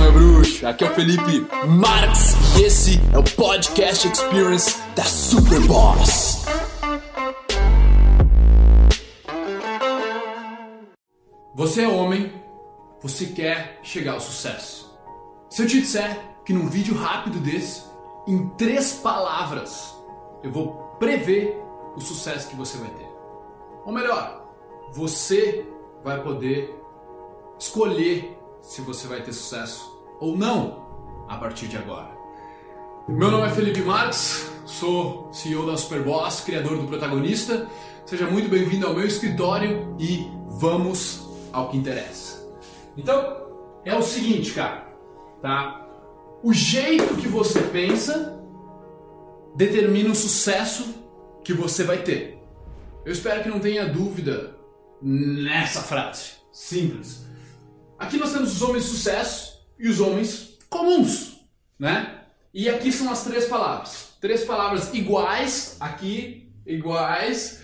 meu bruxo. Aqui é o Felipe Marx e esse é o Podcast Experience da Superboss. Você é homem, você quer chegar ao sucesso. Se eu te disser que num vídeo rápido desse, em três palavras, eu vou prever o sucesso que você vai ter. Ou melhor, você vai poder escolher se você vai ter sucesso ou não a partir de agora. Meu nome é Felipe Marques, sou CEO da Superboss, criador do protagonista. Seja muito bem-vindo ao meu escritório e vamos ao que interessa. Então, é o seguinte, cara, tá? O jeito que você pensa determina o sucesso que você vai ter. Eu espero que não tenha dúvida nessa frase. Simples. Aqui nós temos os homens de sucesso e os homens comuns, né? E aqui são as três palavras. Três palavras iguais, aqui, iguais,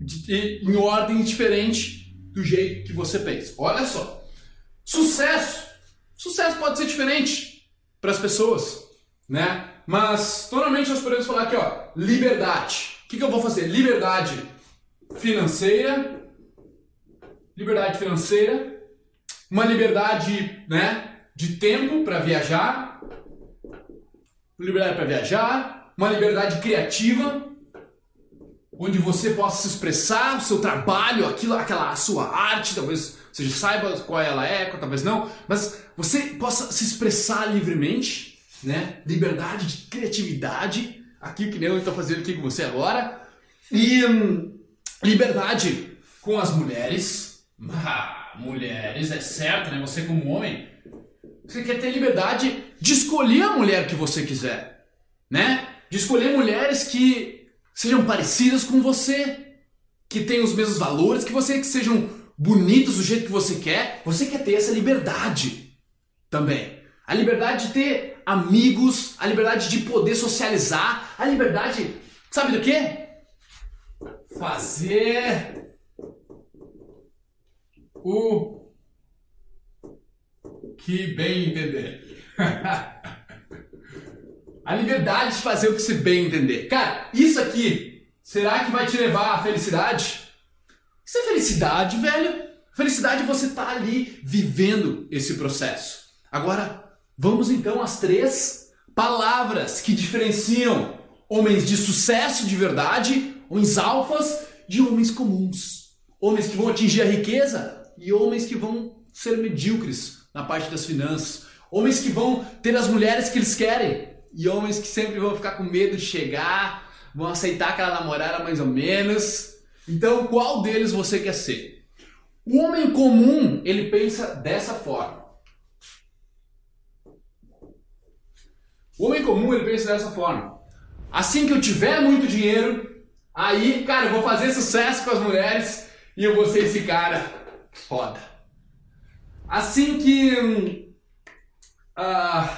de, em ordem diferente do jeito que você pensa. Olha só. Sucesso. Sucesso pode ser diferente para as pessoas, né? Mas normalmente nós podemos falar aqui, ó, liberdade. O que, que eu vou fazer? Liberdade financeira. Liberdade financeira uma liberdade, né, de tempo para viajar, liberdade para viajar, uma liberdade criativa, onde você possa se expressar o seu trabalho, aquilo, aquela sua arte, talvez você saiba qual ela é, talvez não, mas você possa se expressar livremente, né? Liberdade de criatividade, aqui que nem eu estou fazendo aqui com você agora, e hum, liberdade com as mulheres. Mulheres, é certo, né? Você como homem, você quer ter liberdade de escolher a mulher que você quiser, né? De escolher mulheres que sejam parecidas com você, que tenham os mesmos valores que você, que sejam bonitos do jeito que você quer. Você quer ter essa liberdade também. A liberdade de ter amigos, a liberdade de poder socializar, a liberdade, sabe do quê? Fazer o que bem entender. a liberdade de fazer o que se bem entender. Cara, isso aqui, será que vai te levar à felicidade? Isso é felicidade, velho. Felicidade é você estar tá ali vivendo esse processo. Agora, vamos então às três palavras que diferenciam homens de sucesso de verdade, homens alfas, de homens comuns. Homens que vão atingir a riqueza e homens que vão ser medíocres na parte das finanças, homens que vão ter as mulheres que eles querem e homens que sempre vão ficar com medo de chegar, vão aceitar aquela namorada mais ou menos. Então, qual deles você quer ser? O homem comum, ele pensa dessa forma. O homem comum, ele pensa dessa forma. Assim que eu tiver muito dinheiro, aí, cara, eu vou fazer sucesso com as mulheres e eu vou ser esse cara Foda. Assim que. Uh,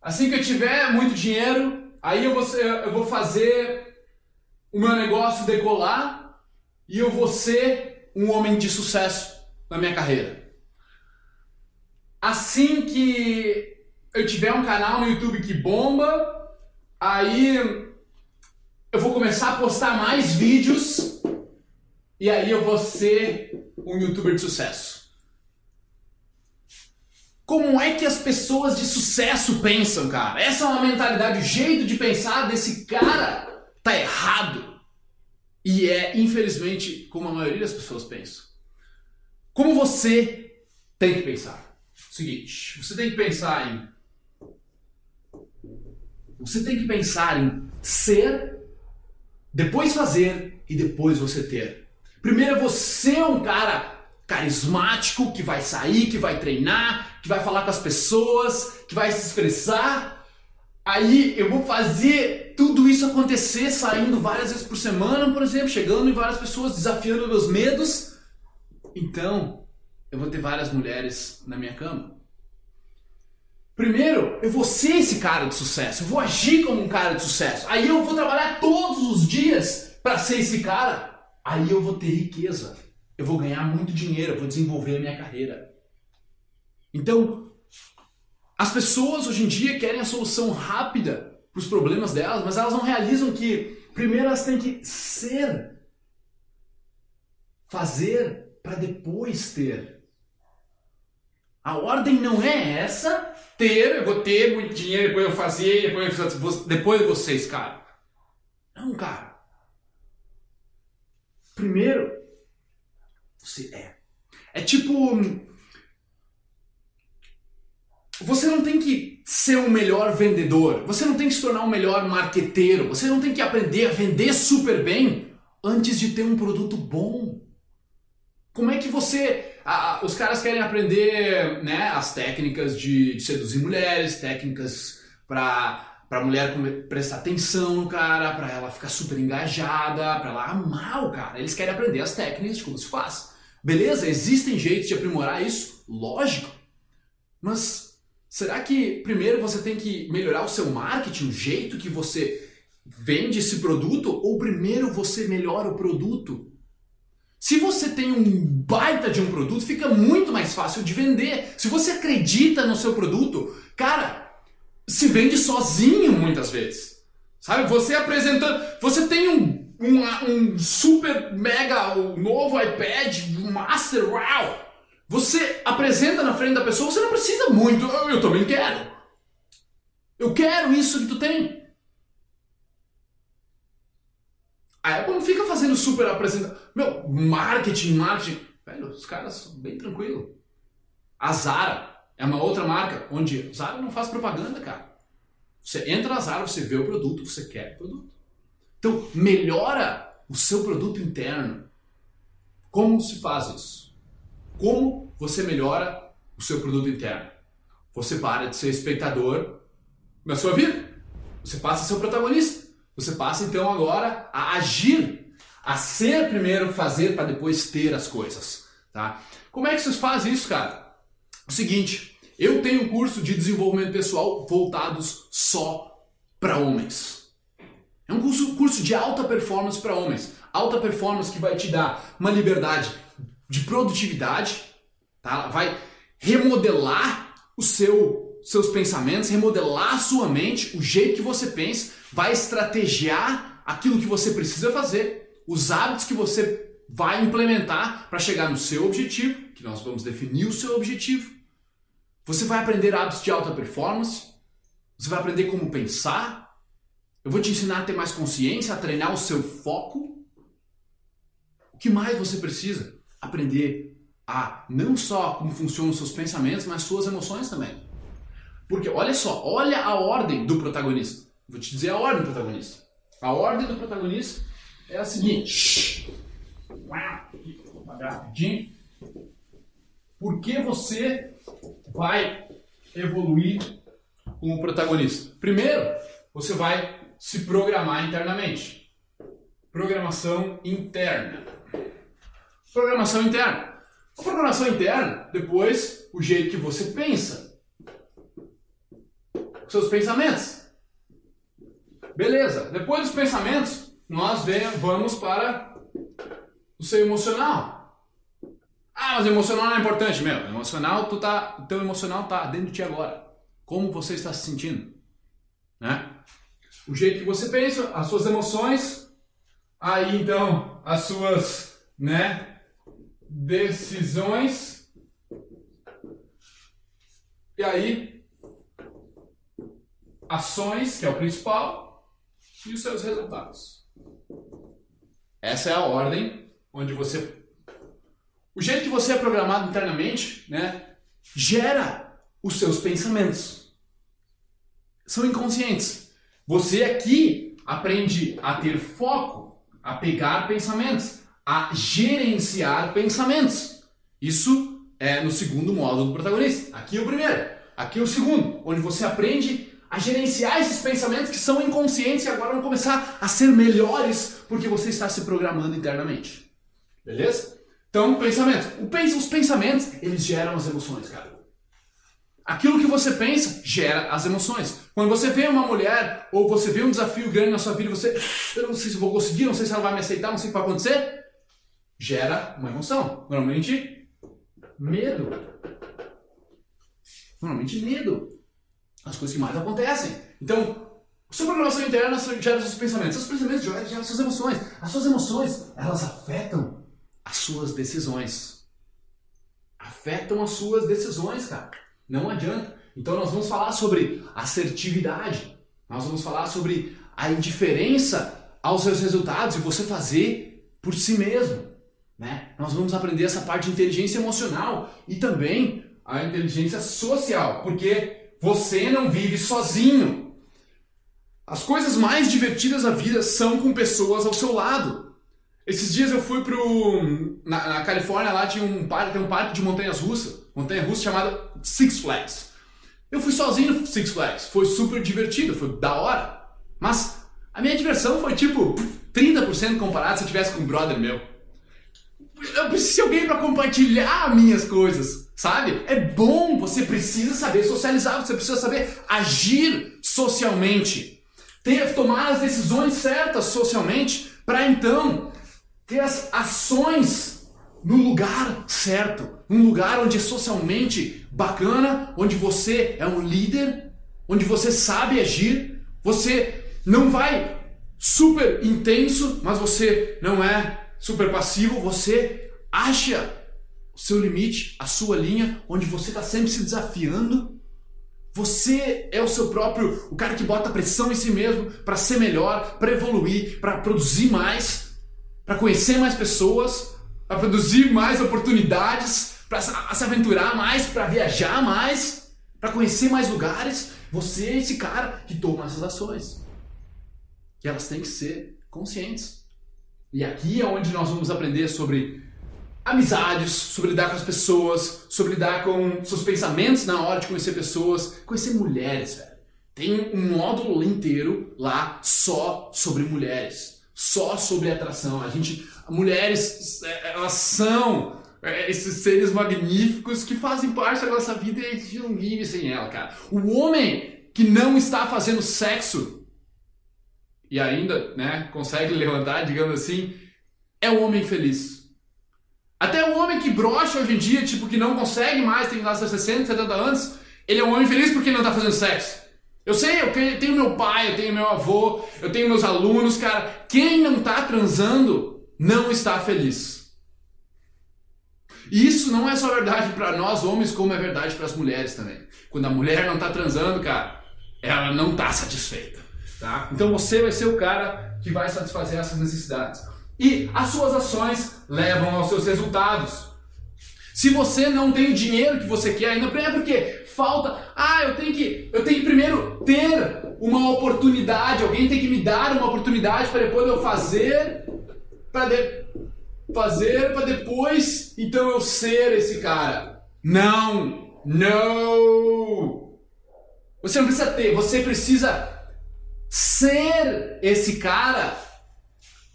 assim que eu tiver muito dinheiro, aí eu vou, eu vou fazer o meu negócio decolar e eu vou ser um homem de sucesso na minha carreira. Assim que eu tiver um canal no YouTube que bomba, aí eu vou começar a postar mais vídeos e aí eu vou ser um youtuber de sucesso. Como é que as pessoas de sucesso pensam, cara? Essa é uma mentalidade, o jeito de pensar desse cara tá errado. E é, infelizmente, como a maioria das pessoas pensam. Como você tem que pensar? Seguinte, você tem que pensar em. Você tem que pensar em ser, depois fazer e depois você ter. Primeiro é você um cara carismático que vai sair, que vai treinar, que vai falar com as pessoas, que vai se expressar. Aí eu vou fazer tudo isso acontecer, saindo várias vezes por semana, por exemplo, chegando em várias pessoas, desafiando meus medos. Então, eu vou ter várias mulheres na minha cama. Primeiro, eu vou ser esse cara de sucesso, eu vou agir como um cara de sucesso. Aí eu vou trabalhar todos os dias para ser esse cara. Aí eu vou ter riqueza, eu vou ganhar muito dinheiro, eu vou desenvolver a minha carreira. Então, As pessoas hoje em dia querem a solução rápida para os problemas delas, mas elas não realizam que primeiro elas têm que ser, fazer para depois ter. A ordem não é essa, ter, eu vou ter muito dinheiro, depois eu fazer, depois, eu, depois vocês, cara. Não, cara. Primeiro, você é. É tipo. Você não tem que ser o melhor vendedor, você não tem que se tornar o melhor marqueteiro, você não tem que aprender a vender super bem antes de ter um produto bom. Como é que você. A, os caras querem aprender né, as técnicas de, de seduzir mulheres, técnicas para para mulher prestar atenção no cara, para ela ficar super engajada, para ela amar o cara. Eles querem aprender as técnicas de como se faz. Beleza, existem jeitos de aprimorar isso, lógico. Mas será que primeiro você tem que melhorar o seu marketing, o jeito que você vende esse produto, ou primeiro você melhora o produto? Se você tem um baita de um produto, fica muito mais fácil de vender. Se você acredita no seu produto, cara, se vende sozinho muitas vezes. Sabe? Você apresentando. Você tem um, um, um super mega um novo iPad, um Master, uau! Você apresenta na frente da pessoa, você não precisa muito. Eu, eu também quero. Eu quero isso que tu tem. A Apple não fica fazendo super apresentação. Meu, marketing, marketing. Velho, os caras bem tranquilos. A Zara é uma outra marca onde Zara não faz propaganda, cara. Você entra na Zara, você vê o produto, você quer o produto. Então, melhora o seu produto interno. Como se faz isso? Como você melhora o seu produto interno? Você para de ser espectador na sua vida. Você passa a ser o protagonista. Você passa então agora a agir, a ser primeiro fazer para depois ter as coisas, tá? Como é que vocês fazem isso, cara? O seguinte, eu tenho um curso de desenvolvimento pessoal voltados só para homens. É um curso, curso de alta performance para homens. Alta performance que vai te dar uma liberdade de produtividade, tá? Vai remodelar o seu seus pensamentos, remodelar a sua mente, o jeito que você pensa, vai estrategiar aquilo que você precisa fazer, os hábitos que você vai implementar para chegar no seu objetivo, que nós vamos definir o seu objetivo. Você vai aprender hábitos de alta performance, você vai aprender como pensar. Eu vou te ensinar a ter mais consciência, a treinar o seu foco. O que mais você precisa? Aprender a não só como funcionam os seus pensamentos, mas suas emoções também. Porque olha só, olha a ordem do protagonista. Vou te dizer a ordem do protagonista. A ordem do protagonista é a seguinte. Rapidinho. Por que você vai evoluir como protagonista? Primeiro, você vai se programar internamente. Programação interna. Programação interna. A programação interna, depois, o jeito que você pensa seus pensamentos. Beleza, depois dos pensamentos, nós vamos para o seu emocional. Ah, mas emocional não é importante, meu. emocional, tu tá, o teu emocional tá dentro de ti agora. Como você está se sentindo, né? O jeito que você pensa, as suas emoções, aí então as suas, né, decisões. E aí ações, que é o principal, e os seus resultados. Essa é a ordem onde você. O jeito que você é programado internamente, né, gera os seus pensamentos. São inconscientes. Você aqui aprende a ter foco, a pegar pensamentos, a gerenciar pensamentos. Isso é no segundo módulo do protagonista. Aqui é o primeiro. Aqui é o segundo, onde você aprende a gerenciar esses pensamentos que são inconscientes e agora vão começar a ser melhores porque você está se programando internamente. Beleza? Então, pensamentos. Os pensamentos, eles geram as emoções, cara. Aquilo que você pensa gera as emoções. Quando você vê uma mulher ou você vê um desafio grande na sua vida você, eu não sei se vou conseguir, não sei se ela vai me aceitar, não sei o que vai acontecer, gera uma emoção. Normalmente, medo. Normalmente, medo. as coisas que mais acontecem. Então, sua programação interna gera seus pensamentos, seus pensamentos geram suas emoções. As suas emoções, elas afetam as suas decisões. Afetam as suas decisões, cara. Não adianta. Então nós vamos falar sobre assertividade. Nós vamos falar sobre a indiferença aos seus resultados e você fazer por si mesmo. Né? Nós vamos aprender essa parte de inteligência emocional e também a inteligência social, porque você não vive sozinho. As coisas mais divertidas da vida são com pessoas ao seu lado. Esses dias eu fui pro. Na, na Califórnia lá tinha um parque, tem um parque de montanhas russas, montanha russa chamada Six Flags. Eu fui sozinho no Six Flags, foi super divertido, foi da hora. Mas a minha diversão foi tipo 30% comparado se eu tivesse com um brother meu. Eu preciso de alguém para compartilhar minhas coisas, sabe? É bom, você precisa saber socializar, você precisa saber agir socialmente. Ter, tomar as decisões certas socialmente para então ter as ações no lugar certo, um lugar onde é socialmente bacana, onde você é um líder, onde você sabe agir, você não vai super intenso, mas você não é super passivo, você acha o seu limite, a sua linha, onde você está sempre se desafiando. Você é o seu próprio, o cara que bota pressão em si mesmo para ser melhor, para evoluir, para produzir mais, para conhecer mais pessoas, para produzir mais oportunidades, para se aventurar mais, para viajar mais, para conhecer mais lugares. Você é esse cara que toma essas ações. E elas têm que ser conscientes. E aqui é onde nós vamos aprender sobre amizades, sobre lidar com as pessoas, sobre lidar com seus pensamentos na hora de conhecer pessoas, conhecer mulheres, velho. Tem um módulo inteiro lá só sobre mulheres, só sobre atração. A gente, mulheres, é, elas são é, esses seres magníficos que fazem parte da nossa vida e a gente não vive sem ela, cara. O homem que não está fazendo sexo e ainda né, consegue levantar, digamos assim, é o homem feliz. Até o homem que brocha hoje em dia, tipo, que não consegue mais, tem lá seus 60, 70 anos, ele é um homem feliz porque não está fazendo sexo. Eu sei, eu tenho meu pai, eu tenho meu avô, eu tenho meus alunos, cara. Quem não está transando não está feliz. E isso não é só verdade para nós homens, como é verdade para as mulheres também. Quando a mulher não está transando, cara, ela não está satisfeita. Tá? Então você vai ser o cara que vai satisfazer essas necessidades. E as suas ações levam aos seus resultados. Se você não tem o dinheiro que você quer, ainda é porque falta, ah, eu tenho que, eu tenho que primeiro ter uma oportunidade, alguém tem que me dar uma oportunidade para depois eu fazer, para de, fazer para depois então eu ser esse cara. Não, não. Você não precisa ter, você precisa ser esse cara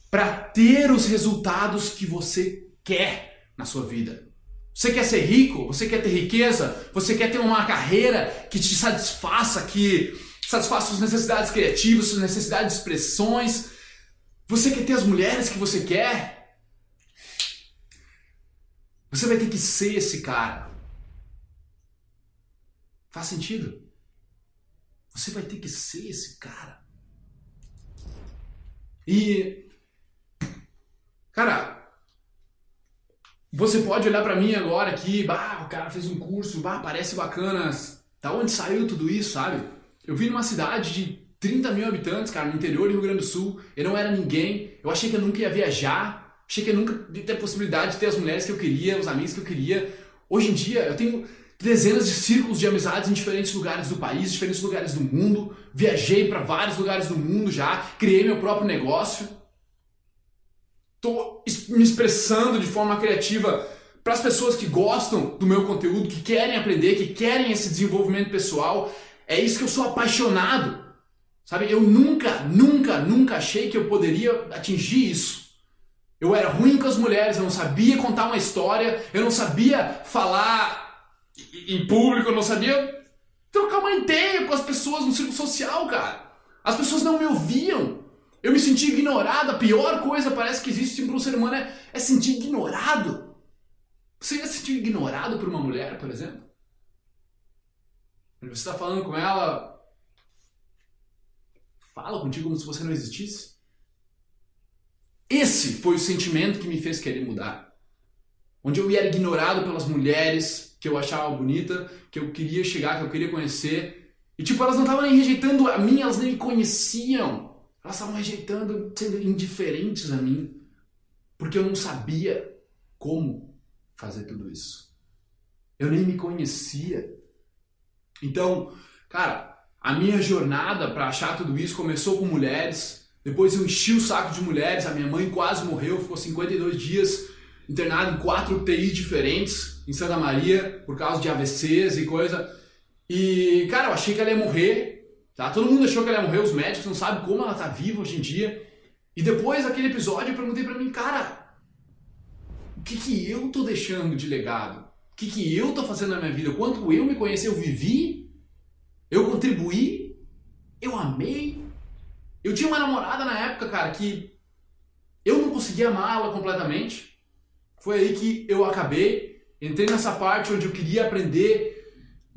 para ter os resultados que você quer na sua vida. Você quer ser rico? Você quer ter riqueza? Você quer ter uma carreira que te satisfaça, que satisfaça suas necessidades criativas, suas necessidades de expressões? Você quer ter as mulheres que você quer? Você vai ter que ser esse cara. Faz sentido? Você vai ter que ser esse cara. E cara, você pode olhar para mim agora aqui, bah, o cara fez um curso, bah, parece bacana. Da onde saiu tudo isso, sabe? Eu vim numa cidade de 30 mil habitantes, cara, no interior do Rio Grande do Sul. Eu não era ninguém. Eu achei que eu nunca ia viajar. Achei que eu nunca ia ter a possibilidade de ter as mulheres que eu queria, os amigos que eu queria. Hoje em dia, eu tenho dezenas de círculos de amizades em diferentes lugares do país, diferentes lugares do mundo. Viajei para vários lugares do mundo já, criei meu próprio negócio. Estou me expressando de forma criativa para as pessoas que gostam do meu conteúdo, que querem aprender, que querem esse desenvolvimento pessoal. É isso que eu sou apaixonado. Sabe, eu nunca, nunca, nunca achei que eu poderia atingir isso. Eu era ruim com as mulheres, eu não sabia contar uma história, eu não sabia falar em público, eu não sabia trocar uma ideia com as pessoas no círculo social, cara. As pessoas não me ouviam. Eu me senti ignorado. A pior coisa parece que existe para um ser humano é, é sentir ignorado. Você já se sentiu ignorado por uma mulher, por exemplo? você está falando com ela, fala contigo como se você não existisse. Esse foi o sentimento que me fez querer mudar. Onde eu era ignorado pelas mulheres que eu achava bonita, que eu queria chegar, que eu queria conhecer. E tipo, elas não estavam nem rejeitando a mim, elas nem me conheciam. Elas estavam rejeitando, sendo indiferentes a mim. Porque eu não sabia como fazer tudo isso. Eu nem me conhecia. Então, cara, a minha jornada para achar tudo isso começou com mulheres. Depois eu enchi o saco de mulheres. A minha mãe quase morreu, ficou 52 dias internada em quatro UTIs diferentes em Santa Maria por causa de AVCs e coisa. E, cara, eu achei que ela ia morrer. Tá? Todo mundo achou que ela ia morrer, os médicos não sabem como ela tá viva hoje em dia. E depois daquele episódio eu perguntei para mim, cara, o que, que eu tô deixando de legado? O que, que eu tô fazendo na minha vida? Quanto eu me conheci, eu vivi? Eu contribuí? Eu amei? Eu tinha uma namorada na época, cara, que eu não conseguia amá-la completamente. Foi aí que eu acabei, entrei nessa parte onde eu queria aprender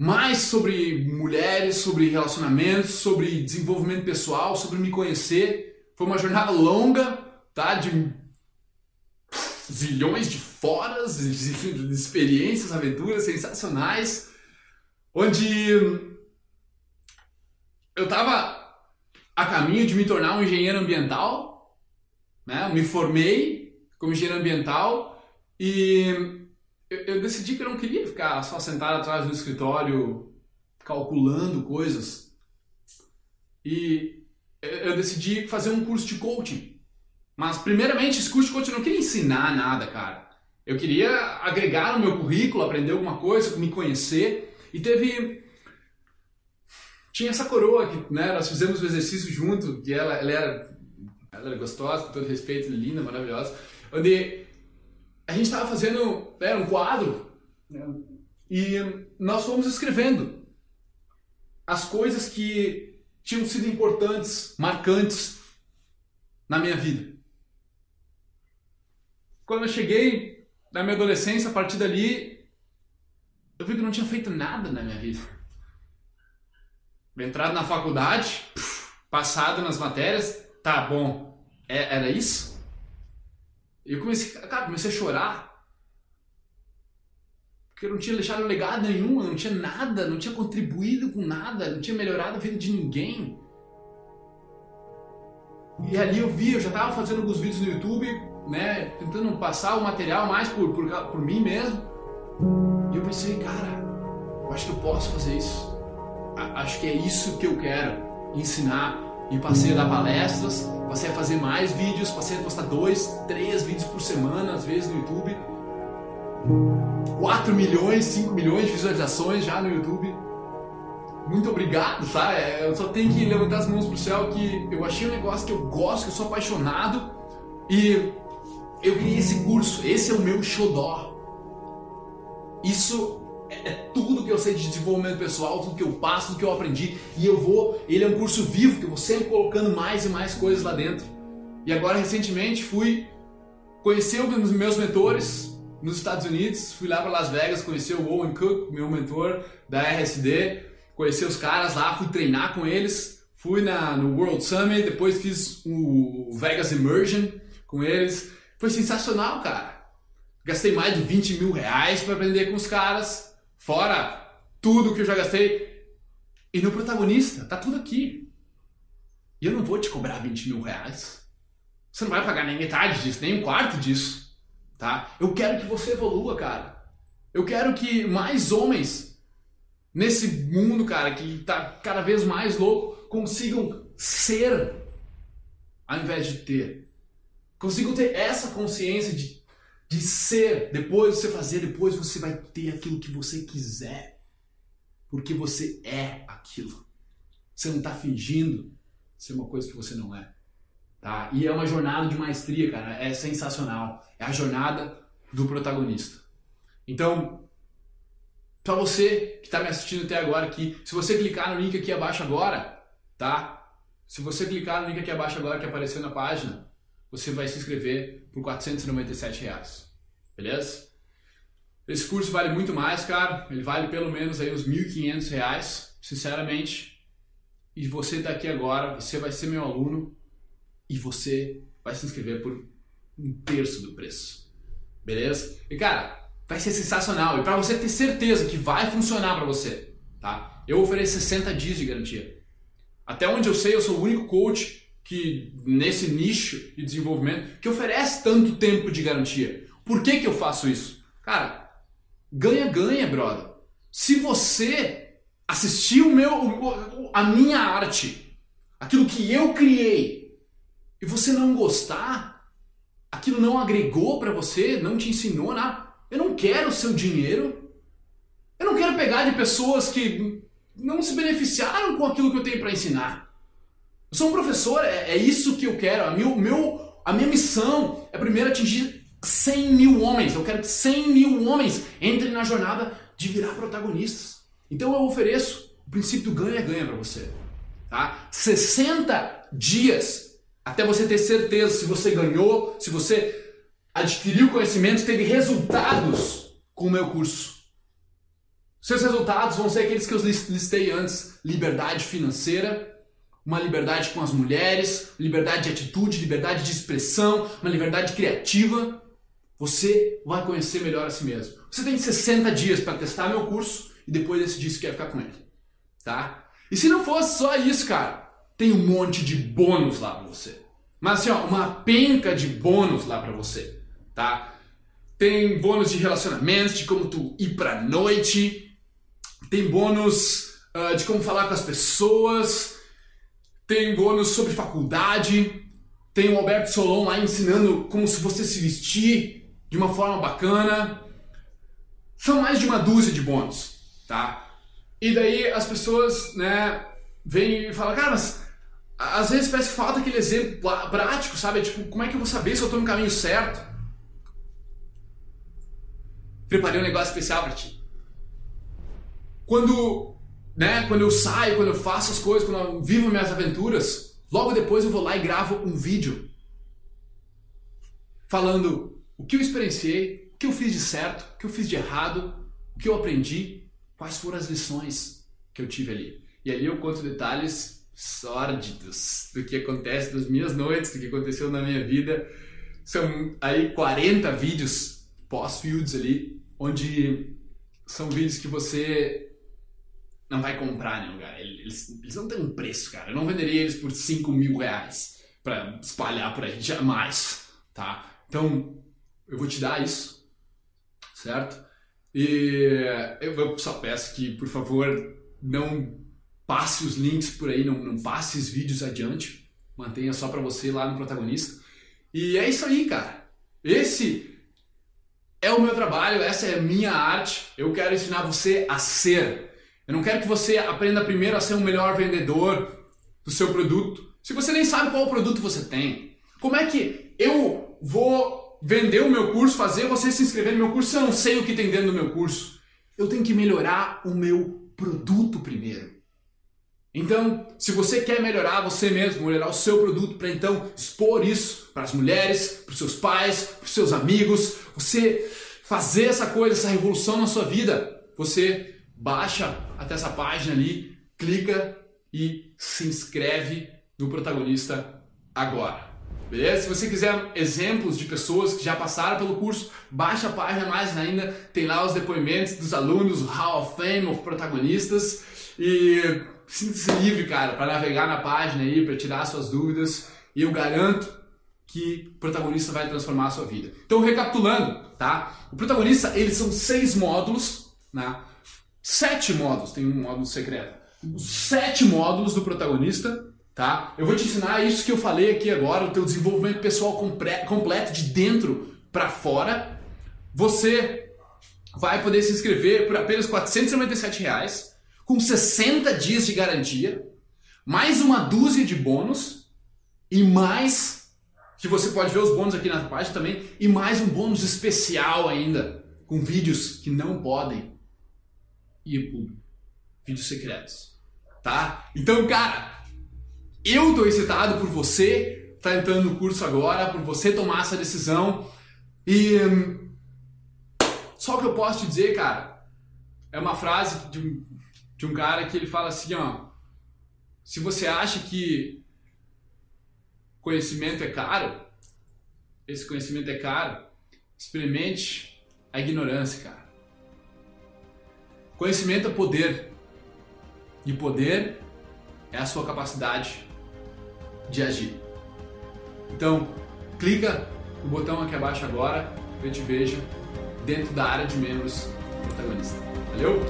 mais sobre mulheres, sobre relacionamentos, sobre desenvolvimento pessoal, sobre me conhecer. Foi uma jornada longa, tá? De zilhões de foras, de experiências, aventuras sensacionais, onde eu estava a caminho de me tornar um engenheiro ambiental, né? Eu me formei como engenheiro ambiental e eu decidi que eu não queria ficar só sentado atrás do escritório calculando coisas. E eu decidi fazer um curso de coaching. Mas, primeiramente, esse curso de coaching eu não queria ensinar nada, cara. Eu queria agregar no meu currículo, aprender alguma coisa, me conhecer. E teve. Tinha essa coroa que né, nós fizemos o exercício junto, que ela, ela, era, ela era gostosa, com todo respeito, linda, maravilhosa. Onde a gente estava fazendo era um quadro né? e nós fomos escrevendo as coisas que tinham sido importantes, marcantes na minha vida. Quando eu cheguei na minha adolescência, a partir dali, eu vi que não tinha feito nada na minha vida. Entrado na faculdade, passado nas matérias, tá bom, é, era isso? E eu comecei, cara, comecei a chorar. Porque eu não tinha deixado legado nenhum, eu não tinha nada, não tinha contribuído com nada, não tinha melhorado a vida de ninguém. E ali eu vi, eu já estava fazendo alguns vídeos no YouTube, né, tentando passar o material mais por, por, por mim mesmo. E eu pensei, cara, eu acho que eu posso fazer isso. Acho que é isso que eu quero ensinar e passei a dar palestras, passei a fazer mais vídeos, passei a postar dois, três vídeos por semana, às vezes no YouTube. 4 milhões, 5 milhões de visualizações já no YouTube. Muito obrigado, tá? É, eu só tenho que levantar as mãos pro céu que eu achei um negócio que eu gosto, que eu sou apaixonado e eu criei esse curso. Esse é o meu xodó. Isso é, tudo que eu sei de desenvolvimento pessoal, tudo que eu passo, tudo que eu aprendi. E eu vou, ele é um curso vivo que eu vou sempre colocando mais e mais coisas lá dentro. E agora, recentemente, fui conhecer os meus mentores nos Estados Unidos. Fui lá para Las Vegas conhecer o Owen Cook, meu mentor da RSD. Conhecer os caras lá, fui treinar com eles. Fui na, no World Summit, depois fiz o Vegas Immersion com eles. Foi sensacional, cara. Gastei mais de 20 mil reais para aprender com os caras. Fora tudo que eu já gastei. E no protagonista, tá tudo aqui. E eu não vou te cobrar 20 mil reais. Você não vai pagar nem metade disso, nem um quarto disso. Tá? Eu quero que você evolua, cara. Eu quero que mais homens nesse mundo, cara, que tá cada vez mais louco, consigam ser ao invés de ter. Consigam ter essa consciência de de ser, depois você fazer, depois você vai ter aquilo que você quiser. Porque você é aquilo. Você não está fingindo ser uma coisa que você não é. Tá? E é uma jornada de maestria, cara. É sensacional. É a jornada do protagonista. Então, para você que está me assistindo até agora aqui, se você clicar no link aqui abaixo agora, tá? Se você clicar no link aqui abaixo agora que apareceu na página, você vai se inscrever por 497 reais. Beleza? Esse curso vale muito mais, cara. Ele vale pelo menos aí uns 1.500 reais. sinceramente, e você daqui agora, você vai ser meu aluno e você vai se inscrever por um terço do preço. Beleza? E cara, vai ser sensacional. E para você ter certeza que vai funcionar para você, tá? Eu ofereço 60 dias de garantia. Até onde eu sei, eu sou o único coach que nesse nicho de desenvolvimento que oferece tanto tempo de garantia. Por que que eu faço isso? Cara, ganha ganha, brother. Se você assistir o meu a minha arte, aquilo que eu criei, e você não gostar, aquilo não agregou para você, não te ensinou nada, eu não quero o seu dinheiro. Eu não quero pegar de pessoas que não se beneficiaram com aquilo que eu tenho para ensinar. Eu sou um professor, é, é isso que eu quero. A, meu, meu, a minha missão é primeiro atingir 100 mil homens. Eu quero que 100 mil homens entrem na jornada de virar protagonistas. Então eu ofereço o princípio ganha-ganha para você. Tá? 60 dias até você ter certeza se você ganhou, se você adquiriu conhecimento, teve resultados com o meu curso. Seus resultados vão ser aqueles que eu listei antes: liberdade financeira, uma liberdade com as mulheres, liberdade de atitude, liberdade de expressão, uma liberdade criativa. Você vai conhecer melhor a si mesmo. Você tem 60 dias para testar meu curso e depois decidir se quer ficar com ele. Tá? E se não fosse só isso, cara, tem um monte de bônus lá para você. Mas assim, ó, uma penca de bônus lá para você, tá? Tem bônus de relacionamentos, de como tu ir pra noite, tem bônus uh, de como falar com as pessoas, tem bônus sobre faculdade, tem o Alberto Solon lá ensinando como se você se vestir de uma forma bacana. São mais de uma dúzia de bônus, tá? E daí as pessoas, né, vêm e falam, cara, mas às vezes parece que falta aquele exemplo prático, sabe? Tipo, como é que eu vou saber se eu tô no caminho certo? Preparei um negócio especial para ti. Quando, né, quando eu saio, quando eu faço as coisas, quando eu vivo minhas aventuras, logo depois eu vou lá e gravo um vídeo falando o que eu experienciei, o que eu fiz de certo, o que eu fiz de errado, o que eu aprendi, quais foram as lições que eu tive ali. E ali eu conto detalhes sórdidos do que acontece das minhas noites, do que aconteceu na minha vida. São aí 40 vídeos pós-fields ali, onde são vídeos que você não vai comprar nenhum lugar. Eles, eles não têm um preço, cara. Eu não venderia eles por 5 mil reais para espalhar por aí, jamais, tá? Então, eu vou te dar isso, certo? E eu só peço que, por favor, não passe os links por aí, não, não passe os vídeos adiante. Mantenha só para você lá no protagonista. E é isso aí, cara. Esse é o meu trabalho, essa é a minha arte. Eu quero ensinar você a ser eu não quero que você aprenda primeiro a ser um melhor vendedor do seu produto. Se você nem sabe qual produto você tem, como é que eu vou vender o meu curso, fazer você se inscrever no meu curso se eu não sei o que tem dentro do meu curso? Eu tenho que melhorar o meu produto primeiro. Então, se você quer melhorar você mesmo, melhorar o seu produto para então expor isso para as mulheres, para os seus pais, para os seus amigos, você fazer essa coisa, essa revolução na sua vida, você baixa até essa página ali, clica e se inscreve no protagonista agora. Beleza? Se você quiser exemplos de pessoas que já passaram pelo curso, baixa a página mais ainda, tem lá os depoimentos dos alunos, o Hall of Fame of protagonistas e sinta-se livre, cara, para navegar na página aí, para tirar suas dúvidas e eu garanto que o protagonista vai transformar a sua vida. Então, recapitulando, tá? O protagonista, eles são seis módulos, né? Sete módulos, tem um módulo secreto. Os sete módulos do protagonista, tá? Eu vou te ensinar isso que eu falei aqui agora, o teu desenvolvimento pessoal completo de dentro para fora. Você vai poder se inscrever por apenas 497 reais, com 60 dias de garantia, mais uma dúzia de bônus e mais que você pode ver os bônus aqui na página também e mais um bônus especial ainda com vídeos que não podem ir público. Vídeos secretos. Tá? Então, cara, eu tô excitado por você tá entrando no curso agora, por você tomar essa decisão. E hum, só o que eu posso te dizer, cara, é uma frase de um, de um cara que ele fala assim, ó, se você acha que conhecimento é caro, esse conhecimento é caro, experimente a ignorância, cara. Conhecimento é poder. E poder é a sua capacidade de agir. Então, clica no botão aqui abaixo agora, eu te vejo dentro da área de membros protagonista. Valeu?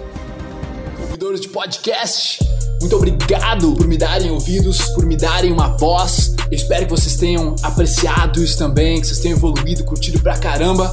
Ouvidores de podcast, muito obrigado por me darem ouvidos, por me darem uma voz. Eu espero que vocês tenham apreciado isso também, que vocês tenham evoluído, curtido pra caramba.